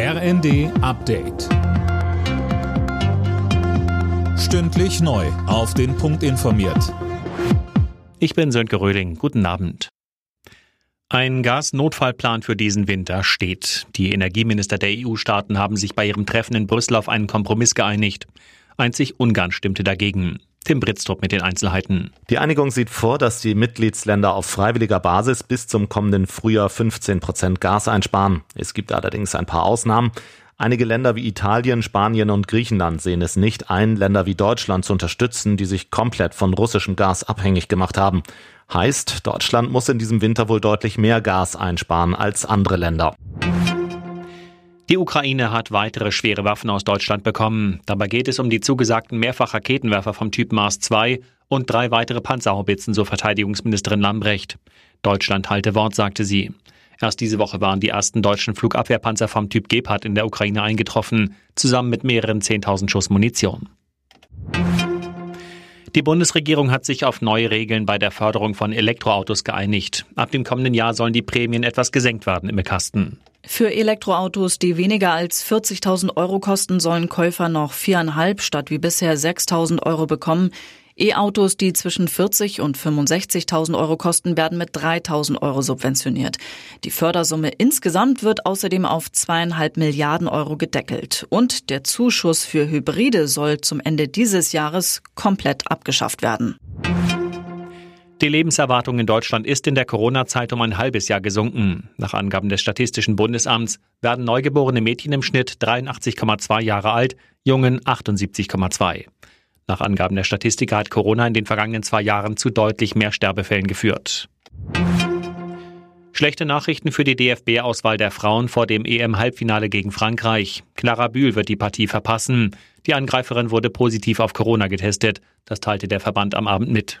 RND Update. Stündlich neu. Auf den Punkt informiert. Ich bin Sönke Röhling. Guten Abend. Ein Gasnotfallplan für diesen Winter steht. Die Energieminister der EU-Staaten haben sich bei ihrem Treffen in Brüssel auf einen Kompromiss geeinigt. Einzig Ungarn stimmte dagegen. Tim Britztrup mit den Einzelheiten. Die Einigung sieht vor, dass die Mitgliedsländer auf freiwilliger Basis bis zum kommenden Frühjahr 15 Prozent Gas einsparen. Es gibt allerdings ein paar Ausnahmen. Einige Länder wie Italien, Spanien und Griechenland sehen es nicht ein, Länder wie Deutschland zu unterstützen, die sich komplett von russischem Gas abhängig gemacht haben. Heißt, Deutschland muss in diesem Winter wohl deutlich mehr Gas einsparen als andere Länder. Die Ukraine hat weitere schwere Waffen aus Deutschland bekommen. Dabei geht es um die zugesagten Mehrfachraketenwerfer vom Typ Mars 2 und drei weitere Panzerhaubitzen, so Verteidigungsministerin Lambrecht. Deutschland halte Wort, sagte sie. Erst diese Woche waren die ersten deutschen Flugabwehrpanzer vom Typ Gepard in der Ukraine eingetroffen, zusammen mit mehreren 10.000 Schuss Munition. Die Bundesregierung hat sich auf neue Regeln bei der Förderung von Elektroautos geeinigt. Ab dem kommenden Jahr sollen die Prämien etwas gesenkt werden im Kasten. Für Elektroautos, die weniger als 40.000 Euro kosten, sollen Käufer noch viereinhalb statt wie bisher 6.000 Euro bekommen. E-Autos, die zwischen 40 und 65.000 Euro kosten, werden mit 3.000 Euro subventioniert. Die Fördersumme insgesamt wird außerdem auf zweieinhalb Milliarden Euro gedeckelt. Und der Zuschuss für Hybride soll zum Ende dieses Jahres komplett abgeschafft werden. Die Lebenserwartung in Deutschland ist in der Corona-Zeit um ein halbes Jahr gesunken. Nach Angaben des Statistischen Bundesamts werden neugeborene Mädchen im Schnitt 83,2 Jahre alt, Jungen 78,2. Nach Angaben der Statistiker hat Corona in den vergangenen zwei Jahren zu deutlich mehr Sterbefällen geführt. Schlechte Nachrichten für die DFB-Auswahl der Frauen vor dem EM-Halbfinale gegen Frankreich. Clara Bühl wird die Partie verpassen. Die Angreiferin wurde positiv auf Corona getestet. Das teilte der Verband am Abend mit.